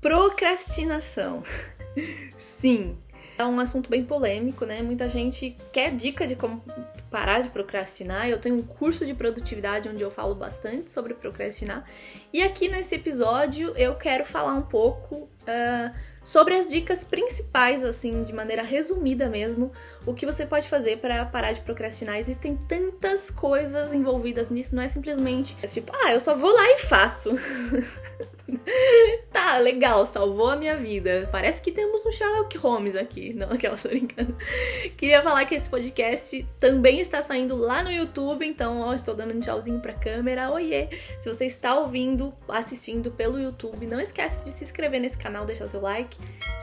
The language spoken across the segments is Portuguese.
Procrastinação. Sim, é um assunto bem polêmico, né? Muita gente quer dica de como parar de procrastinar. Eu tenho um curso de produtividade onde eu falo bastante sobre procrastinar. E aqui nesse episódio eu quero falar um pouco uh, sobre as dicas principais, assim, de maneira resumida mesmo, o que você pode fazer para parar de procrastinar. Existem tantas coisas envolvidas nisso, não é simplesmente tipo, ah, eu só vou lá e faço. tá, legal, salvou a minha vida. Parece que temos um Sherlock Holmes aqui. Não, aquela só brincando. Queria falar que esse podcast também está saindo lá no YouTube, então, ó, estou dando um tchauzinho pra câmera. Oiê! Se você está ouvindo, assistindo pelo YouTube, não esquece de se inscrever nesse canal, deixar seu like.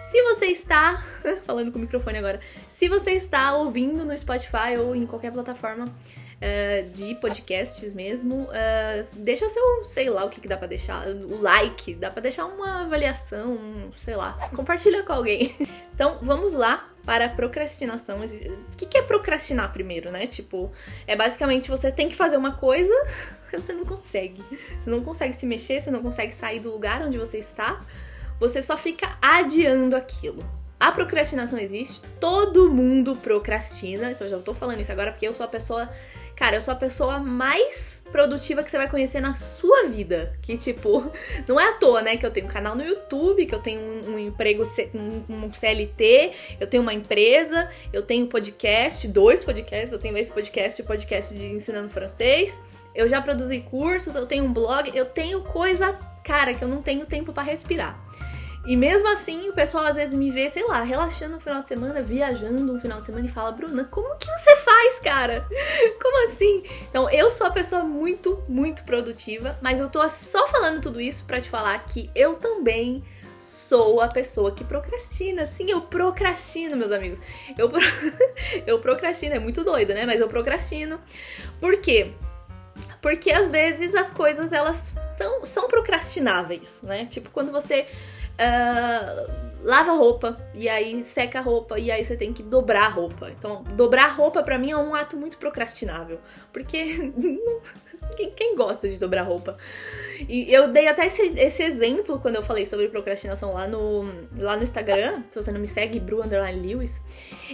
Se você está, falando com o microfone agora, se você está ouvindo no Spotify ou em qualquer plataforma uh, de podcasts mesmo, uh, deixa seu, sei lá o que, que dá pra deixar, o like, dá pra deixar uma avaliação, sei lá, compartilha com alguém. Então vamos lá para procrastinação. O que, que é procrastinar primeiro, né? Tipo, é basicamente você tem que fazer uma coisa, você não consegue. Você não consegue se mexer, você não consegue sair do lugar onde você está, você só fica adiando aquilo. A procrastinação existe, todo mundo procrastina, então já tô falando isso agora porque eu sou a pessoa Cara, eu sou a pessoa mais produtiva que você vai conhecer na sua vida. Que, tipo, não é à toa, né? Que eu tenho um canal no YouTube, que eu tenho um, um emprego, um, um CLT, eu tenho uma empresa, eu tenho podcast, dois podcasts, eu tenho esse podcast e podcast de ensinando francês. Eu já produzi cursos, eu tenho um blog, eu tenho coisa, cara, que eu não tenho tempo para respirar. E mesmo assim, o pessoal às vezes me vê, sei lá, relaxando no final de semana, viajando um final de semana e fala: Bruna, como que você faz, cara? Como assim? Então, eu sou a pessoa muito, muito produtiva, mas eu tô só falando tudo isso para te falar que eu também sou a pessoa que procrastina. Sim, eu procrastino, meus amigos. Eu, pro... eu procrastino, é muito doido, né? Mas eu procrastino. Por quê? Porque às vezes as coisas elas são, são procrastináveis, né? Tipo, quando você Uh, lava roupa e aí seca a roupa e aí você tem que dobrar a roupa. Então, dobrar a roupa para mim é um ato muito procrastinável, porque quem, gosta de dobrar roupa? E eu dei até esse, esse, exemplo quando eu falei sobre procrastinação lá no, lá no Instagram. Se você não me segue, Bru Lewis.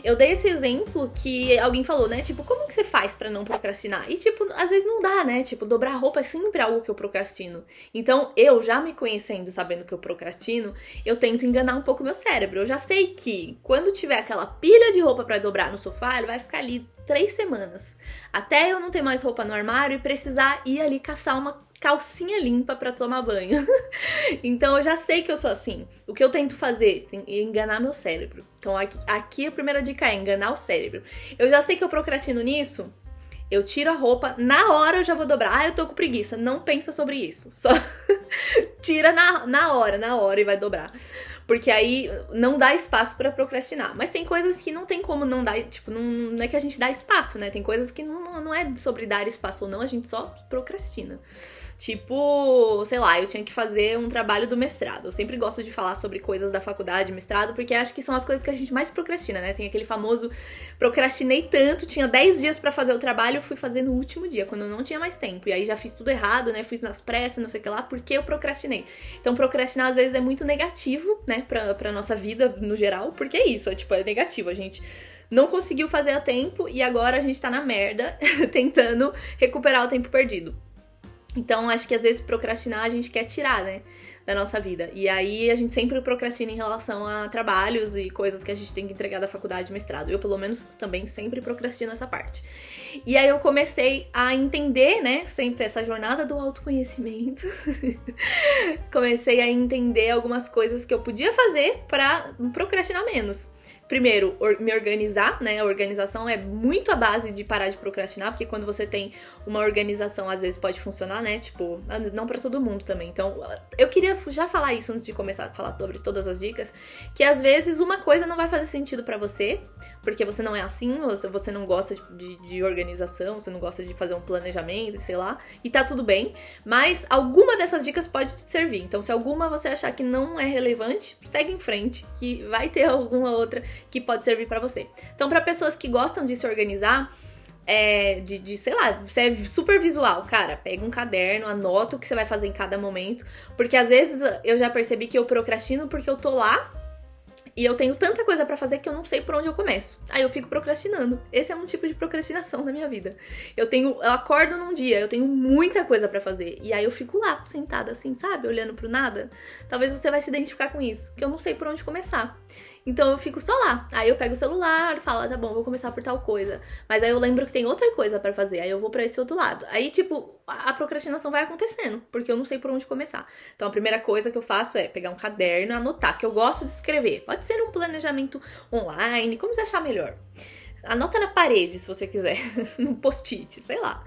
Eu dei esse exemplo que alguém falou, né? Tipo, como que você faz para não procrastinar? E, tipo, às vezes não dá, né? Tipo, dobrar roupa é sempre algo que eu procrastino. Então, eu já me conhecendo, sabendo que eu procrastino, eu tento enganar um pouco meu cérebro. Eu já sei que quando tiver aquela pilha de roupa para dobrar no sofá, ele vai ficar ali três semanas. Até eu não ter mais roupa no armário e precisar ir ali caçar uma calcinha limpa para tomar banho. então eu já sei que eu sou assim. O que eu tento fazer é enganar meu cérebro. Então aqui, aqui a primeira dica é enganar o cérebro. Eu já sei que eu procrastino nisso. Eu tiro a roupa, na hora eu já vou dobrar. Ah, eu tô com preguiça. Não pensa sobre isso. Só tira na, na hora, na hora e vai dobrar. Porque aí não dá espaço para procrastinar. Mas tem coisas que não tem como não dar, tipo, não, não, é que a gente dá espaço, né? Tem coisas que não, não é sobre dar espaço ou não, a gente só procrastina. Tipo, sei lá, eu tinha que fazer um trabalho do mestrado. Eu sempre gosto de falar sobre coisas da faculdade, mestrado, porque acho que são as coisas que a gente mais procrastina, né? Tem aquele famoso procrastinei tanto, tinha 10 dias para fazer o trabalho, fui fazer no último dia, quando eu não tinha mais tempo. E aí já fiz tudo errado, né? Fiz nas pressas, não sei o que lá, porque eu procrastinei. Então, procrastinar às vezes é muito negativo, né, pra, pra nossa vida no geral, porque é isso, é tipo, é negativo. A gente não conseguiu fazer a tempo e agora a gente tá na merda tentando recuperar o tempo perdido. Então, acho que às vezes procrastinar a gente quer tirar, né, da nossa vida. E aí a gente sempre procrastina em relação a trabalhos e coisas que a gente tem que entregar da faculdade, mestrado. Eu, pelo menos, também sempre procrastino essa parte. E aí eu comecei a entender, né, sempre essa jornada do autoconhecimento. comecei a entender algumas coisas que eu podia fazer para procrastinar menos primeiro, me organizar, né? A organização é muito a base de parar de procrastinar, porque quando você tem uma organização, às vezes pode funcionar, né? Tipo, não para todo mundo também. Então, eu queria já falar isso antes de começar a falar sobre todas as dicas, que às vezes uma coisa não vai fazer sentido para você, porque você não é assim, você não gosta de, de, de, organização, você não gosta de fazer um planejamento, sei lá, e tá tudo bem, mas alguma dessas dicas pode te servir. Então, se alguma você achar que não é relevante, segue em frente, que vai ter alguma outra que pode servir para você. Então, para pessoas que gostam de se organizar, é, de, de, sei lá, você é super visual, cara, pega um caderno, anota o que você vai fazer em cada momento. Porque às vezes eu já percebi que eu procrastino porque eu tô lá e eu tenho tanta coisa para fazer que eu não sei por onde eu começo. Aí eu fico procrastinando. Esse é um tipo de procrastinação na minha vida. Eu tenho, eu acordo num dia, eu tenho muita coisa para fazer e aí eu fico lá sentada assim, sabe, olhando pro nada. Talvez você vai se identificar com isso, que eu não sei por onde começar. Então eu fico só lá. Aí eu pego o celular, falo, ah, tá bom, vou começar por tal coisa. Mas aí eu lembro que tem outra coisa para fazer. Aí eu vou para esse outro lado. Aí, tipo, a procrastinação vai acontecendo, porque eu não sei por onde começar. Então a primeira coisa que eu faço é pegar um caderno, anotar, que eu gosto de escrever. Pode ser um planejamento online, como você achar melhor. Anota na parede, se você quiser, no post-it, sei lá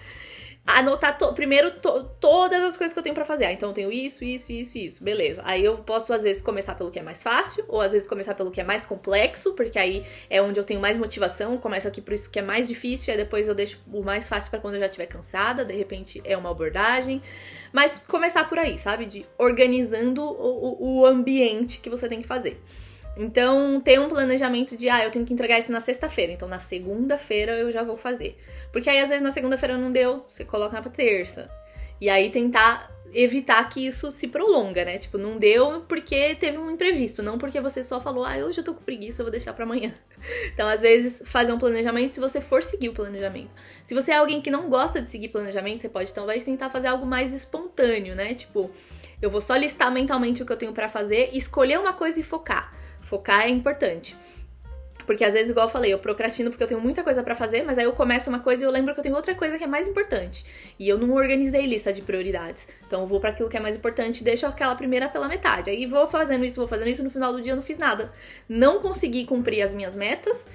anotar to primeiro to todas as coisas que eu tenho para fazer. Ah, então eu tenho isso, isso, isso, isso. Beleza. Aí eu posso às vezes começar pelo que é mais fácil, ou às vezes começar pelo que é mais complexo, porque aí é onde eu tenho mais motivação. Começo aqui por isso que é mais difícil, e aí depois eu deixo o mais fácil para quando eu já estiver cansada. De repente é uma abordagem. Mas começar por aí, sabe? De organizando o, o ambiente que você tem que fazer. Então, ter um planejamento de, ah, eu tenho que entregar isso na sexta-feira, então na segunda-feira eu já vou fazer. Porque aí, às vezes, na segunda-feira não deu, você coloca na terça. E aí, tentar evitar que isso se prolonga, né? Tipo, não deu porque teve um imprevisto, não porque você só falou, ah, hoje eu tô com preguiça, eu vou deixar para amanhã. Então, às vezes, fazer um planejamento se você for seguir o planejamento. Se você é alguém que não gosta de seguir planejamento, você pode talvez tentar fazer algo mais espontâneo, né? Tipo, eu vou só listar mentalmente o que eu tenho para fazer, escolher uma coisa e focar. Focar é importante. Porque às vezes, igual eu falei, eu procrastino porque eu tenho muita coisa para fazer, mas aí eu começo uma coisa e eu lembro que eu tenho outra coisa que é mais importante. E eu não organizei lista de prioridades. Então eu vou para aquilo que é mais importante deixo aquela primeira pela metade. Aí vou fazendo isso, vou fazendo isso, no final do dia eu não fiz nada. Não consegui cumprir as minhas metas,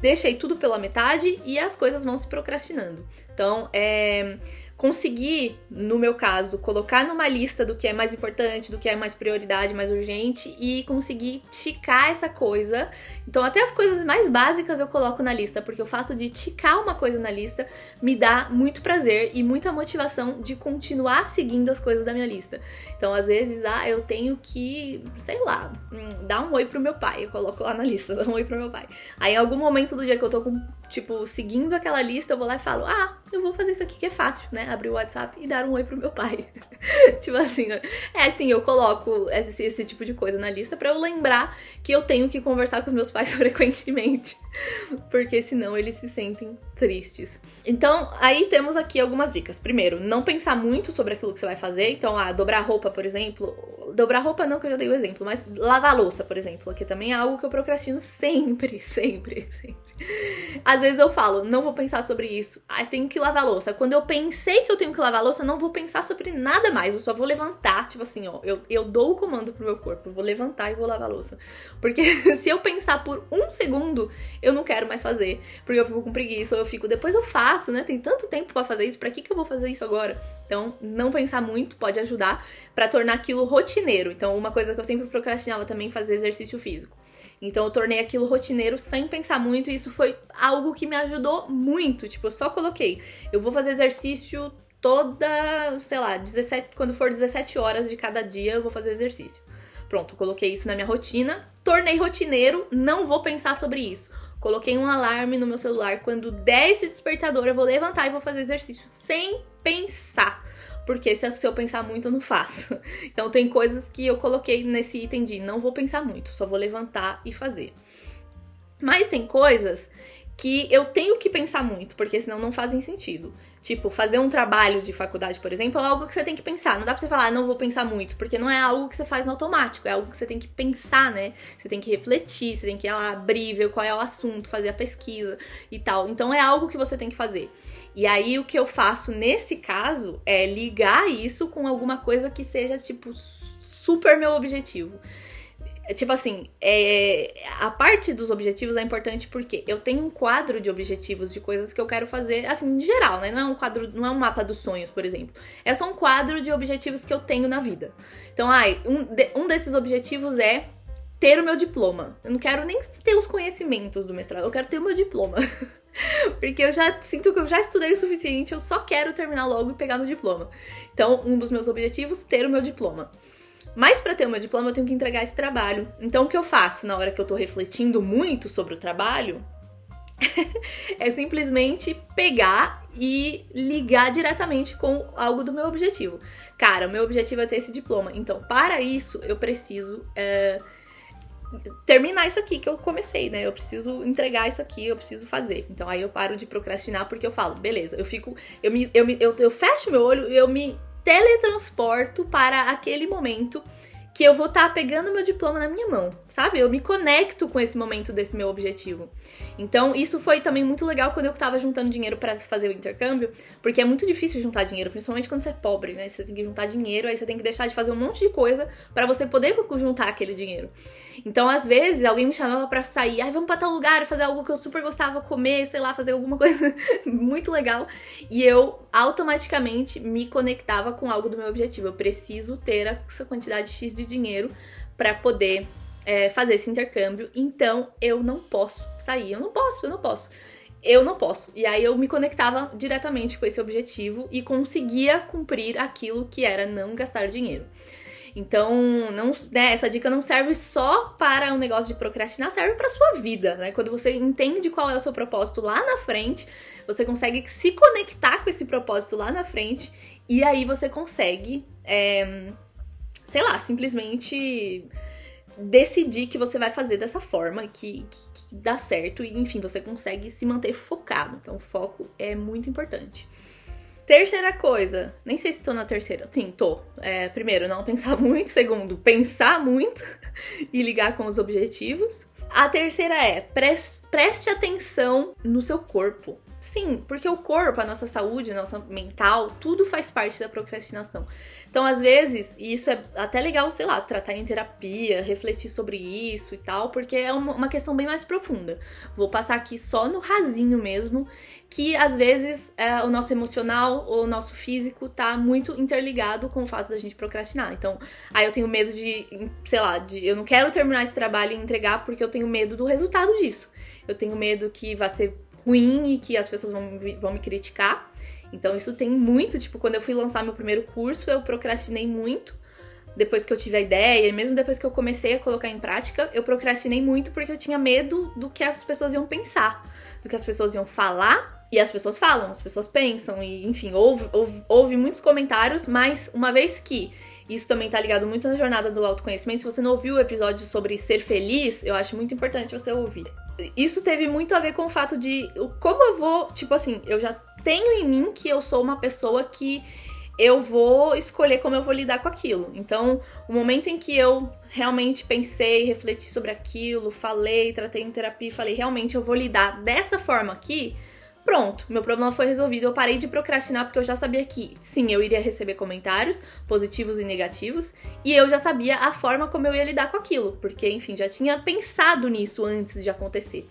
deixei tudo pela metade e as coisas vão se procrastinando. Então, é conseguir, no meu caso, colocar numa lista do que é mais importante, do que é mais prioridade, mais urgente e conseguir ticar essa coisa. Então, até as coisas mais básicas eu coloco na lista, porque o fato de ticar uma coisa na lista me dá muito prazer e muita motivação de continuar seguindo as coisas da minha lista. Então, às vezes, ah, eu tenho que, sei lá, hum, dar um oi pro meu pai. Eu coloco lá na lista, dar um oi pro meu pai. Aí, em algum momento do dia que eu tô com tipo, seguindo aquela lista, eu vou lá e falo: Ah, eu vou fazer isso aqui que é fácil, né? Abrir o WhatsApp e dar um oi pro meu pai. tipo assim, é assim, eu coloco esse, esse tipo de coisa na lista para eu lembrar que eu tenho que conversar com os meus pais frequentemente. Porque senão eles se sentem tristes. Então, aí temos aqui algumas dicas. Primeiro, não pensar muito sobre aquilo que você vai fazer. Então, ah, dobrar roupa, por exemplo. Dobrar roupa não, que eu já dei o exemplo, mas lavar louça, por exemplo, aqui também é algo que eu procrastino sempre, sempre, sempre. Às vezes eu falo, não vou pensar sobre isso. Ah, tenho que lavar louça. Quando eu pensei que eu tenho que lavar louça, não vou pensar sobre nada mais. Eu só vou levantar, tipo assim, ó. Eu, eu dou o comando pro meu corpo. Vou levantar e vou lavar louça. Porque se eu pensar por um segundo, eu não quero mais fazer. Porque eu fico com preguiça, ou eu fico, depois eu faço, né? Tem tanto tempo para fazer isso, pra que, que eu vou fazer isso agora? Então, não pensar muito pode ajudar para tornar aquilo rotineiro. Então, uma coisa que eu sempre procrastinava também fazer exercício físico. Então eu tornei aquilo rotineiro sem pensar muito e isso foi algo que me ajudou muito. Tipo, eu só coloquei, eu vou fazer exercício toda, sei lá, 17, quando for 17 horas de cada dia eu vou fazer exercício. Pronto, coloquei isso na minha rotina, tornei rotineiro, não vou pensar sobre isso. Coloquei um alarme no meu celular, quando der esse despertador eu vou levantar e vou fazer exercício sem pensar porque se, eu pensar muito, eu não faço. Então tem coisas que eu coloquei nesse item de não vou pensar muito, só vou levantar e fazer. Mas tem coisas que eu tenho que pensar muito, porque senão não fazem sentido. Tipo, fazer um trabalho de faculdade, por exemplo, é algo que você tem que pensar. Não dá pra você falar, ah, não vou pensar muito, porque não é algo que você faz no automático, é algo que você tem que pensar, né? Você tem que refletir, você tem que ir lá abrir, ver qual é o assunto, fazer a pesquisa e tal. Então é algo que você tem que fazer. E aí o que eu faço nesse caso é ligar isso com alguma coisa que seja, tipo, super meu objetivo. Tipo assim, é, a parte dos objetivos é importante porque eu tenho um quadro de objetivos de coisas que eu quero fazer, assim, em geral, né? Não é um quadro, não é um mapa dos sonhos, por exemplo. É só um quadro de objetivos que eu tenho na vida. Então, ai, um, de, um desses objetivos é ter o meu diploma. Eu não quero nem ter os conhecimentos do mestrado, eu quero ter o meu diploma. Porque eu já sinto que eu já estudei o suficiente, eu só quero terminar logo e pegar meu diploma. Então, um dos meus objetivos, ter o meu diploma. Mas para ter o meu diploma, eu tenho que entregar esse trabalho. Então, o que eu faço na hora que eu tô refletindo muito sobre o trabalho é simplesmente pegar e ligar diretamente com algo do meu objetivo. Cara, o meu objetivo é ter esse diploma. Então, para isso, eu preciso é, terminar isso aqui que eu comecei, né? Eu preciso entregar isso aqui, eu preciso fazer. Então, aí eu paro de procrastinar porque eu falo, beleza, eu fico. Eu, me, eu, me, eu, eu fecho meu olho, eu me teletransporto para aquele momento que eu vou estar tá pegando meu diploma na minha mão, sabe? Eu me conecto com esse momento desse meu objetivo. Então, isso foi também muito legal quando eu tava juntando dinheiro para fazer o intercâmbio, porque é muito difícil juntar dinheiro, principalmente quando você é pobre, né? Você tem que juntar dinheiro, aí você tem que deixar de fazer um monte de coisa para você poder juntar aquele dinheiro. Então, às vezes, alguém me chamava para sair, ai, vamos pra tal lugar, fazer algo que eu super gostava comer, sei lá, fazer alguma coisa muito legal, e eu automaticamente me conectava com algo do meu objetivo. Eu preciso ter essa quantidade X de dinheiro para poder é, fazer esse intercâmbio, então eu não posso sair, eu não posso, eu não posso. Eu não posso. E aí eu me conectava diretamente com esse objetivo e conseguia cumprir aquilo que era não gastar dinheiro. Então, não, né, essa dica não serve só para um negócio de procrastinar, serve para sua vida, né? Quando você entende qual é o seu propósito lá na frente, você consegue se conectar com esse propósito lá na frente e aí você consegue, é, sei lá, simplesmente decidir que você vai fazer dessa forma, que, que, que, dá certo, e enfim, você consegue se manter focado. Então, o foco é muito importante. Terceira coisa, nem sei se tô na terceira. Sim, tô. É, primeiro, não pensar muito. Segundo, pensar muito e ligar com os objetivos. A terceira é preste atenção no seu corpo. Sim, porque o corpo, a nossa saúde, a nossa mental, tudo faz parte da procrastinação. Então, às vezes, e isso é até legal, sei lá, tratar em terapia, refletir sobre isso e tal, porque é uma questão bem mais profunda. Vou passar aqui só no rasinho mesmo, que às vezes é, o nosso emocional o nosso físico tá muito interligado com o fato da gente procrastinar. Então, aí eu tenho medo de, sei lá, de, eu não quero terminar esse trabalho e entregar porque eu tenho medo do resultado disso. Eu tenho medo que vai ser ruim e que as pessoas vão, vão me criticar. Então isso tem muito, tipo, quando eu fui lançar meu primeiro curso, eu procrastinei muito. Depois que eu tive a ideia, e mesmo depois que eu comecei a colocar em prática, eu procrastinei muito porque eu tinha medo do que as pessoas iam pensar, do que as pessoas iam falar. E as pessoas falam, as pessoas pensam, e enfim, houve, houve, houve muitos comentários, mas uma vez que isso também tá ligado muito na jornada do autoconhecimento. Se você não ouviu o episódio sobre ser feliz, eu acho muito importante você ouvir. Isso teve muito a ver com o fato de como eu vou, tipo assim, eu já tenho em mim que eu sou uma pessoa que eu vou escolher como eu vou lidar com aquilo. Então, o momento em que eu realmente pensei, refleti sobre aquilo, falei, tratei em terapia falei, realmente eu vou lidar dessa forma aqui, pronto, meu problema foi resolvido. Eu parei de procrastinar porque eu já sabia que, sim, eu iria receber comentários positivos e negativos, e eu já sabia a forma como eu ia lidar com aquilo, porque, enfim, já tinha pensado nisso antes de acontecer.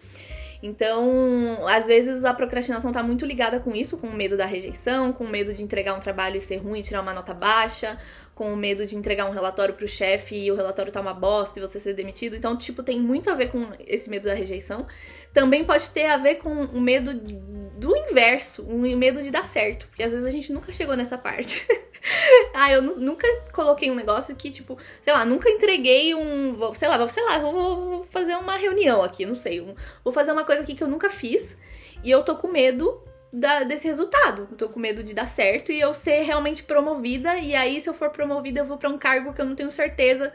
Então, às vezes a procrastinação tá muito ligada com isso, com o medo da rejeição, com o medo de entregar um trabalho e ser ruim tirar uma nota baixa, com o medo de entregar um relatório pro chefe e o relatório tá uma bosta e você ser demitido. Então, tipo, tem muito a ver com esse medo da rejeição. Também pode ter a ver com o medo do inverso, o medo de dar certo, porque às vezes a gente nunca chegou nessa parte. ah, eu nunca coloquei um negócio que, tipo, sei lá, nunca entreguei um. Sei lá, sei lá, vou, vou fazer uma reunião aqui, não sei. Vou fazer uma coisa aqui que eu nunca fiz. E eu tô com medo da, desse resultado. Eu tô com medo de dar certo e eu ser realmente promovida. E aí, se eu for promovida, eu vou para um cargo que eu não tenho certeza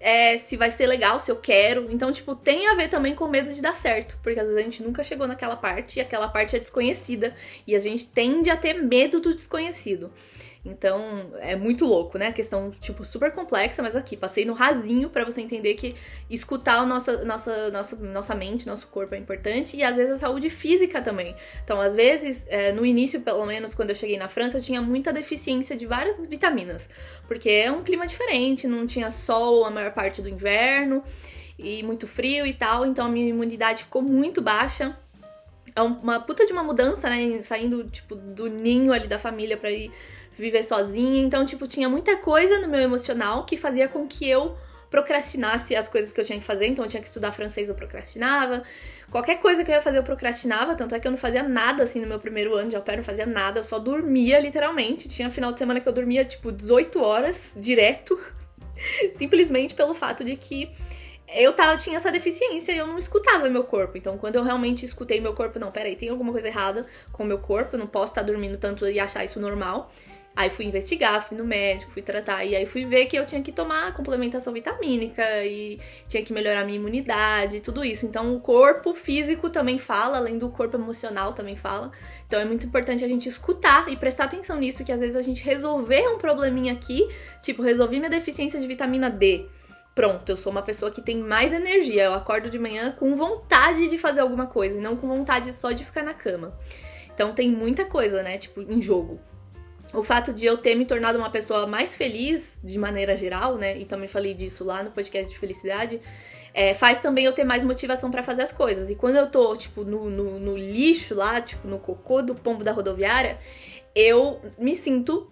é, se vai ser legal, se eu quero. Então, tipo, tem a ver também com medo de dar certo. Porque às vezes a gente nunca chegou naquela parte e aquela parte é desconhecida. E a gente tende a ter medo do desconhecido. Então, é muito louco, né? Questão, tipo, super complexa, mas aqui, passei no rasinho para você entender que escutar a nossa, nossa, nossa, nossa mente, nosso corpo é importante, e às vezes a saúde física também. Então, às vezes, é, no início, pelo menos, quando eu cheguei na França, eu tinha muita deficiência de várias vitaminas, porque é um clima diferente, não tinha sol a maior parte do inverno, e muito frio e tal, então a minha imunidade ficou muito baixa. É uma puta de uma mudança, né? Saindo, tipo, do ninho ali da família pra ir viver sozinha. Então, tipo, tinha muita coisa no meu emocional que fazia com que eu procrastinasse as coisas que eu tinha que fazer. Então, eu tinha que estudar francês, eu procrastinava. Qualquer coisa que eu ia fazer, eu procrastinava. Tanto é que eu não fazia nada assim no meu primeiro ano de au pair, não fazia nada. Eu só dormia, literalmente. Tinha final de semana que eu dormia, tipo, 18 horas direto. Simplesmente pelo fato de que eu tava, tinha essa deficiência e eu não escutava meu corpo. Então, quando eu realmente escutei meu corpo, não, peraí, tem alguma coisa errada com o meu corpo, eu não posso estar dormindo tanto e achar isso normal. Aí fui investigar, fui no médico, fui tratar, e aí fui ver que eu tinha que tomar complementação vitamínica e tinha que melhorar minha imunidade, tudo isso. Então o corpo físico também fala, além do corpo emocional também fala. Então é muito importante a gente escutar e prestar atenção nisso, que às vezes a gente resolver um probleminha aqui, tipo, resolvi minha deficiência de vitamina D. Pronto, eu sou uma pessoa que tem mais energia. Eu acordo de manhã com vontade de fazer alguma coisa e não com vontade só de ficar na cama. Então tem muita coisa, né, tipo, em jogo o fato de eu ter me tornado uma pessoa mais feliz de maneira geral, né? E também falei disso lá no podcast de felicidade. É, faz também eu ter mais motivação para fazer as coisas. E quando eu tô, tipo, no, no, no, lixo lá, tipo, no cocô do pombo da rodoviária, eu me sinto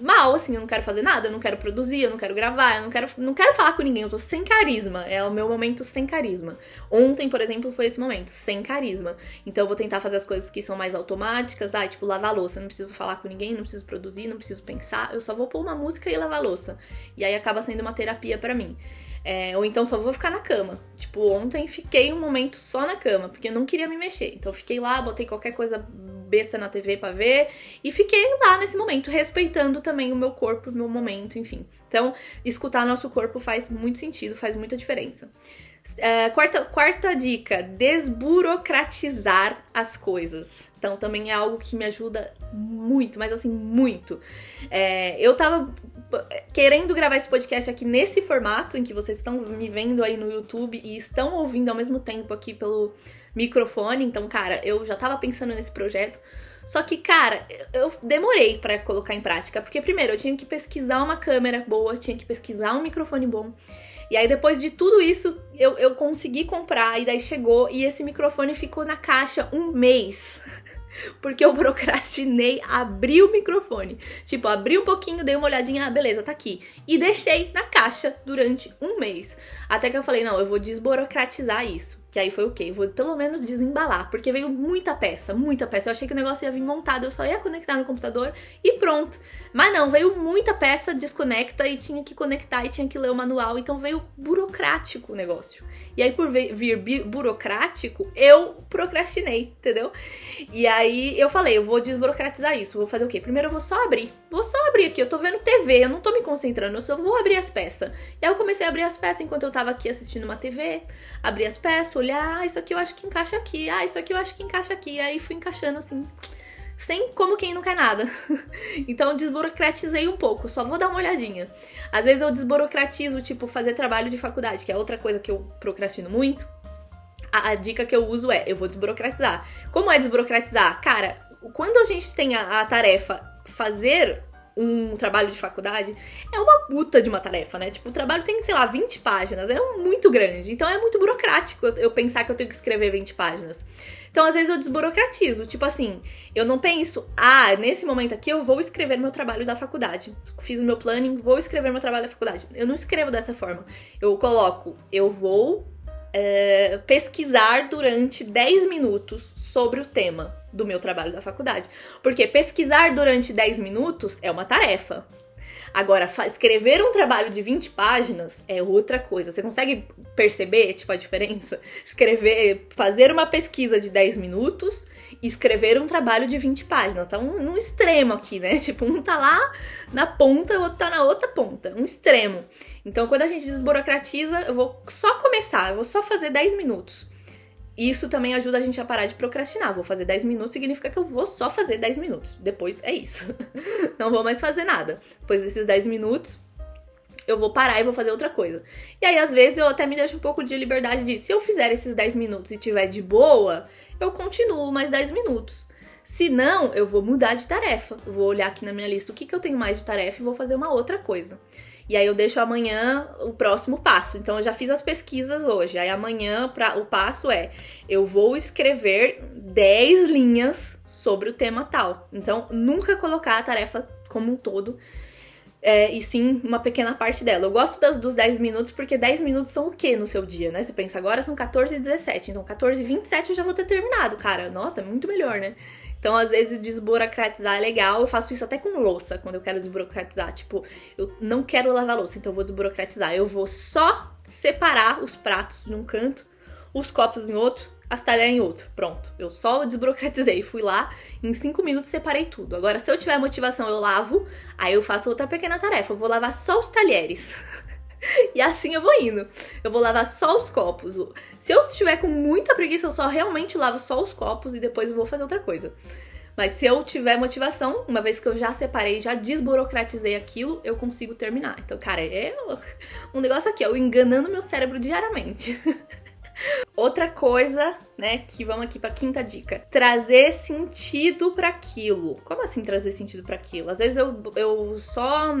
mal, assim, eu não quero fazer nada, eu não quero produzir, eu não quero gravar, eu não quero, não quero falar com ninguém, eu tô sem carisma. É o meu momento sem carisma. Ontem, por exemplo, foi esse momento, sem carisma. Então eu vou tentar fazer as coisas que são mais automáticas, ah, tipo, lavar louça, eu não preciso falar com ninguém, não preciso produzir, não preciso pensar, eu só vou pôr uma música e lavar louça. E aí acaba sendo uma terapia para mim. É, ou então só vou ficar na cama. Tipo, ontem fiquei um momento só na cama, porque eu não queria me mexer. Então fiquei lá, botei qualquer coisa besta na TV para ver e fiquei lá nesse momento, respeitando também o meu corpo, o meu momento, enfim. Então, escutar nosso corpo faz muito sentido, faz muita diferença. É, quarta, quarta dica: desburocratizar as coisas. Então, também é algo que me ajuda muito, mas assim, muito. É, eu tava querendo gravar esse podcast aqui nesse formato, em que vocês estão me vendo aí no YouTube e estão ouvindo ao mesmo tempo aqui pelo microfone. Então, cara, eu já tava pensando nesse projeto. Só que, cara, eu demorei para colocar em prática, porque primeiro eu tinha que pesquisar uma câmera boa, tinha que pesquisar um microfone bom. E aí, depois de tudo isso, eu, eu consegui comprar, e daí chegou, e esse microfone ficou na caixa um mês. Porque eu procrastinei, abri o microfone. Tipo, abri um pouquinho, dei uma olhadinha, ah, beleza, tá aqui. E deixei na caixa durante um mês. Até que eu falei, não, eu vou desburocratizar isso. Que aí foi o quê? Vou pelo menos desembalar, porque veio muita peça, muita peça. Eu achei que o negócio ia vir montado, eu só ia conectar no computador e pronto. Mas não, veio muita peça, desconecta e tinha que conectar e tinha que ler o manual, então veio burocrático o negócio. E aí por vir burocrático, eu procrastinei, entendeu? E aí eu falei, eu vou desburocratizar isso. Vou fazer o quê? Primeiro eu vou só abrir. Vou só abrir aqui, eu tô vendo TV, eu não tô me concentrando, eu só vou abrir as peças. E aí eu comecei a abrir as peças enquanto eu tava aqui assistindo uma TV, abri as peças, olhar, ah, isso aqui eu acho que encaixa aqui, ah, isso aqui eu acho que encaixa aqui. E aí fui encaixando assim, sem como quem não quer nada. então desburocratizei um pouco, só vou dar uma olhadinha. Às vezes eu desburocratizo, tipo, fazer trabalho de faculdade, que é outra coisa que eu procrastino muito. A, a dica que eu uso é, eu vou desburocratizar. Como é desburocratizar? Cara, quando a gente tem a, a tarefa fazer um trabalho de faculdade é uma puta de uma tarefa, né? Tipo, o trabalho tem, sei lá, 20 páginas, é muito grande. Então é muito burocrático eu pensar que eu tenho que escrever 20 páginas. Então, às vezes, eu desburocratizo. Tipo assim, eu não penso, ah, nesse momento aqui eu vou escrever meu trabalho da faculdade. Fiz o meu planning, vou escrever meu trabalho da faculdade. Eu não escrevo dessa forma. Eu coloco, eu vou é, pesquisar durante 10 minutos sobre o tema do meu trabalho da faculdade. Porque pesquisar durante 10 minutos é uma tarefa. Agora, escrever um trabalho de 20 páginas é outra coisa. Você consegue perceber, tipo, a diferença? Escrever, fazer uma pesquisa de 10 minutos e escrever um trabalho de 20 páginas. Tá um, um extremo aqui, né? Tipo, um tá lá na ponta, o outro tá na outra ponta. Um extremo. Então, quando a gente desburocratiza, eu vou só começar, eu vou só fazer 10 minutos. Isso também ajuda a gente a parar de procrastinar. Vou fazer 10 minutos significa que eu vou só fazer 10 minutos. Depois é isso. Não vou mais fazer nada. Depois desses 10 minutos, eu vou parar e vou fazer outra coisa. E aí, às vezes, eu até me deixo um pouco de liberdade de se eu fizer esses 10 minutos e tiver de boa, eu continuo mais 10 minutos. Se não, eu vou mudar de tarefa. Vou olhar aqui na minha lista o que, que eu tenho mais de tarefa e vou fazer uma outra coisa. E aí eu deixo amanhã o próximo passo. Então eu já fiz as pesquisas hoje. Aí amanhã pra, o passo é: eu vou escrever 10 linhas sobre o tema tal. Então nunca colocar a tarefa como um todo. É, e sim uma pequena parte dela. Eu gosto das, dos 10 minutos porque 10 minutos são o que no seu dia, né? Você pensa, agora são 14 e 17, então 14 e 27 eu já vou ter terminado, cara. Nossa, é muito melhor, né? Então, às vezes, desburocratizar é legal. Eu faço isso até com louça, quando eu quero desburocratizar. Tipo, eu não quero lavar louça, então eu vou desburocratizar. Eu vou só separar os pratos num canto, os copos em outro, as talheres em outro. Pronto. Eu só desburocratizei. Fui lá, em cinco minutos separei tudo. Agora, se eu tiver motivação, eu lavo. Aí eu faço outra pequena tarefa. Eu vou lavar só os talheres. e assim eu vou indo. Eu vou lavar só os copos. Se eu estiver com muita preguiça, eu só realmente lavo só os copos e depois eu vou fazer outra coisa. Mas se eu tiver motivação, uma vez que eu já separei, já desburocratizei aquilo, eu consigo terminar. Então, cara, é um negócio aqui, eu enganando meu cérebro diariamente. Outra coisa, né, que vamos aqui para quinta dica. Trazer sentido para aquilo. Como assim trazer sentido para aquilo? Às vezes eu, eu só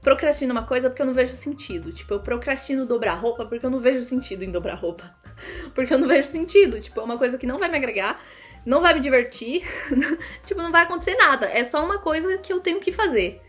procrastino uma coisa porque eu não vejo sentido. Tipo, eu procrastino dobrar roupa porque eu não vejo sentido em dobrar roupa. Porque eu não vejo sentido. Tipo, é uma coisa que não vai me agregar, não vai me divertir. tipo, não vai acontecer nada. É só uma coisa que eu tenho que fazer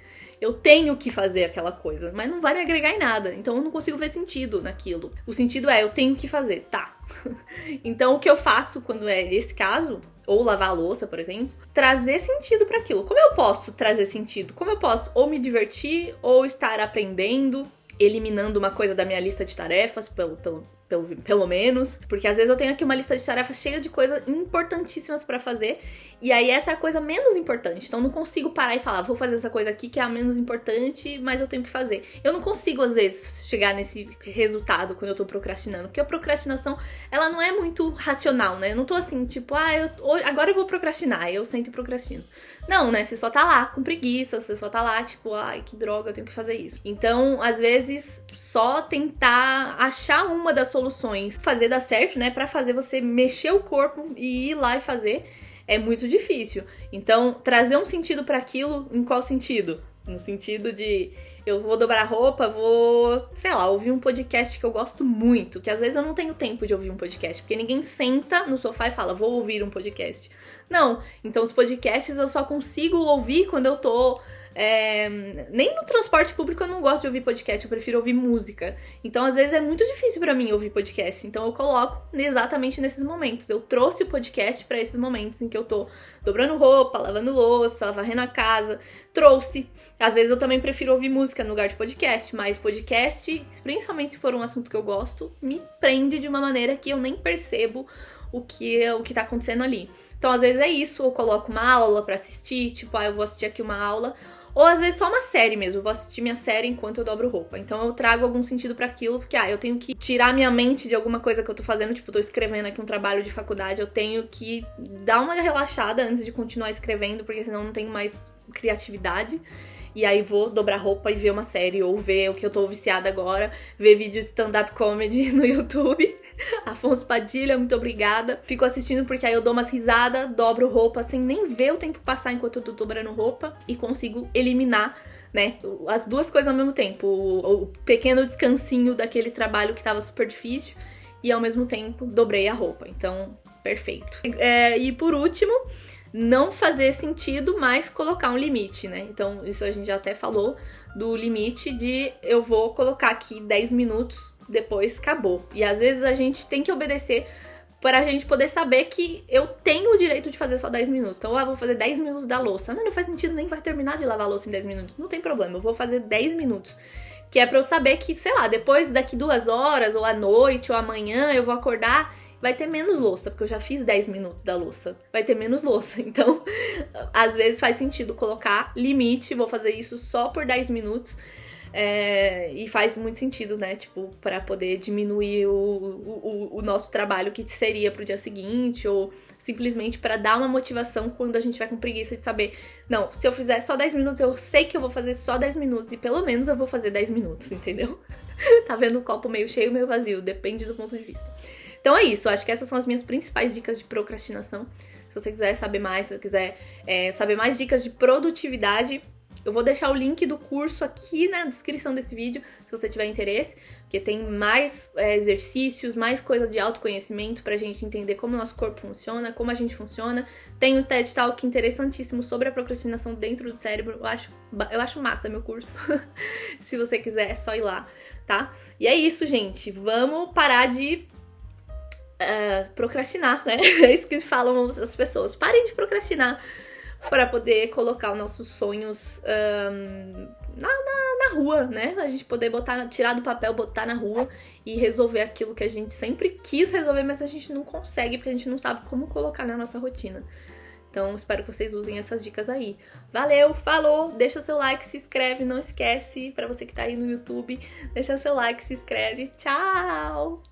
eu tenho que fazer aquela coisa, mas não vai me agregar em nada. Então eu não consigo ver sentido naquilo. O sentido é eu tenho que fazer, tá. então o que eu faço quando é esse caso, ou lavar a louça, por exemplo, trazer sentido para aquilo. Como eu posso trazer sentido? Como eu posso ou me divertir ou estar aprendendo, eliminando uma coisa da minha lista de tarefas pelo, pelo pelo, pelo menos. Porque às vezes eu tenho aqui uma lista de tarefas cheia de coisas importantíssimas para fazer. E aí essa é a coisa menos importante. Então não consigo parar e falar, vou fazer essa coisa aqui que é a menos importante, mas eu tenho que fazer. Eu não consigo, às vezes, chegar nesse resultado quando eu tô procrastinando. Porque a procrastinação, ela não é muito racional, né? Eu não tô assim, tipo, ah, eu, agora eu vou procrastinar. Eu sento e procrastino. Não, né? Você só tá lá com preguiça, você só tá lá, tipo, ai, que droga, eu tenho que fazer isso. Então, às vezes, só tentar achar uma das soluções, fazer dar certo, né? Para fazer você mexer o corpo e ir lá e fazer é muito difícil. Então, trazer um sentido para aquilo, em qual sentido? No sentido de eu vou dobrar roupa, vou, sei lá, ouvir um podcast que eu gosto muito, que às vezes eu não tenho tempo de ouvir um podcast, porque ninguém senta no sofá e fala, vou ouvir um podcast. Não. Então os podcasts eu só consigo ouvir quando eu tô. É, nem no transporte público eu não gosto de ouvir podcast, eu prefiro ouvir música. Então, às vezes, é muito difícil para mim ouvir podcast. Então, eu coloco exatamente nesses momentos. Eu trouxe o podcast para esses momentos em que eu tô dobrando roupa, lavando louça, varrendo a casa. Trouxe. Às vezes, eu também prefiro ouvir música no lugar de podcast, mas podcast, principalmente se for um assunto que eu gosto, me prende de uma maneira que eu nem percebo o que, o que tá acontecendo ali. Então, às vezes é isso, eu coloco uma aula para assistir, tipo, ah, eu vou assistir aqui uma aula, ou às vezes só uma série mesmo, eu vou assistir minha série enquanto eu dobro roupa. Então eu trago algum sentido para aquilo, porque ah, eu tenho que tirar minha mente de alguma coisa que eu tô fazendo, tipo, tô escrevendo aqui um trabalho de faculdade, eu tenho que dar uma relaxada antes de continuar escrevendo, porque senão não tenho mais criatividade. E aí vou dobrar roupa e ver uma série, ou ver o que eu tô viciada agora, ver vídeos stand-up comedy no YouTube. Afonso Padilha, muito obrigada. Fico assistindo porque aí eu dou umas risadas, dobro roupa sem nem ver o tempo passar enquanto eu tô dobrando roupa e consigo eliminar né? As duas coisas ao mesmo tempo. O, o, pequeno descansinho daquele trabalho que tava super difícil e ao mesmo tempo dobrei a roupa. Então, perfeito. É, e por último, não fazer sentido, mas colocar um limite, né? Então, isso a gente já até falou do limite de eu vou colocar aqui 10 minutos depois acabou. E às vezes a gente tem que obedecer para a gente poder saber que eu tenho o direito de fazer só 10 minutos. Então, eu ah, vou fazer 10 minutos da louça. Mas não faz sentido, nem vai terminar de lavar a louça em 10 minutos. Não tem problema, eu vou fazer 10 minutos. Que é para eu saber que, sei lá, depois daqui duas horas, ou à noite, ou amanhã, eu vou acordar, vai ter menos louça, porque eu já fiz 10 minutos da louça. Vai ter menos louça. Então, às vezes faz sentido colocar limite, vou fazer isso só por 10 minutos é, e faz muito sentido, né? Tipo, para poder diminuir o, o, o, nosso trabalho que seria pro dia seguinte, ou simplesmente para dar uma motivação quando a gente vai com preguiça de saber, não, se eu fizer só 10 minutos, eu sei que eu vou fazer só 10 minutos, e pelo menos eu vou fazer 10 minutos, entendeu? tá vendo o copo meio cheio, meio vazio, depende do ponto de vista. Então é isso, acho que essas são as minhas principais dicas de procrastinação. Se você quiser saber mais, se você quiser é, saber mais dicas de produtividade, eu vou deixar o link do curso aqui na descrição desse vídeo, se você tiver interesse, porque tem mais é, exercícios, mais coisas de autoconhecimento pra gente entender como o nosso corpo funciona, como a gente funciona. Tem um TED Talk interessantíssimo sobre a procrastinação dentro do cérebro. Eu acho, eu acho massa meu curso. se você quiser, é só ir lá, tá? E é isso, gente. Vamos parar de uh, procrastinar, né? É isso que falam as pessoas. Parem de procrastinar para poder colocar os nossos sonhos um, na, na, na, rua, né? A gente poder botar, tirar do papel, botar na rua e resolver aquilo que a gente sempre quis resolver, mas a gente não consegue porque a gente não sabe como colocar na nossa rotina. Então, espero que vocês usem essas dicas aí. Valeu, falou, deixa seu like, se inscreve, não esquece, para você que tá aí no YouTube, deixa seu like, se inscreve. Tchau!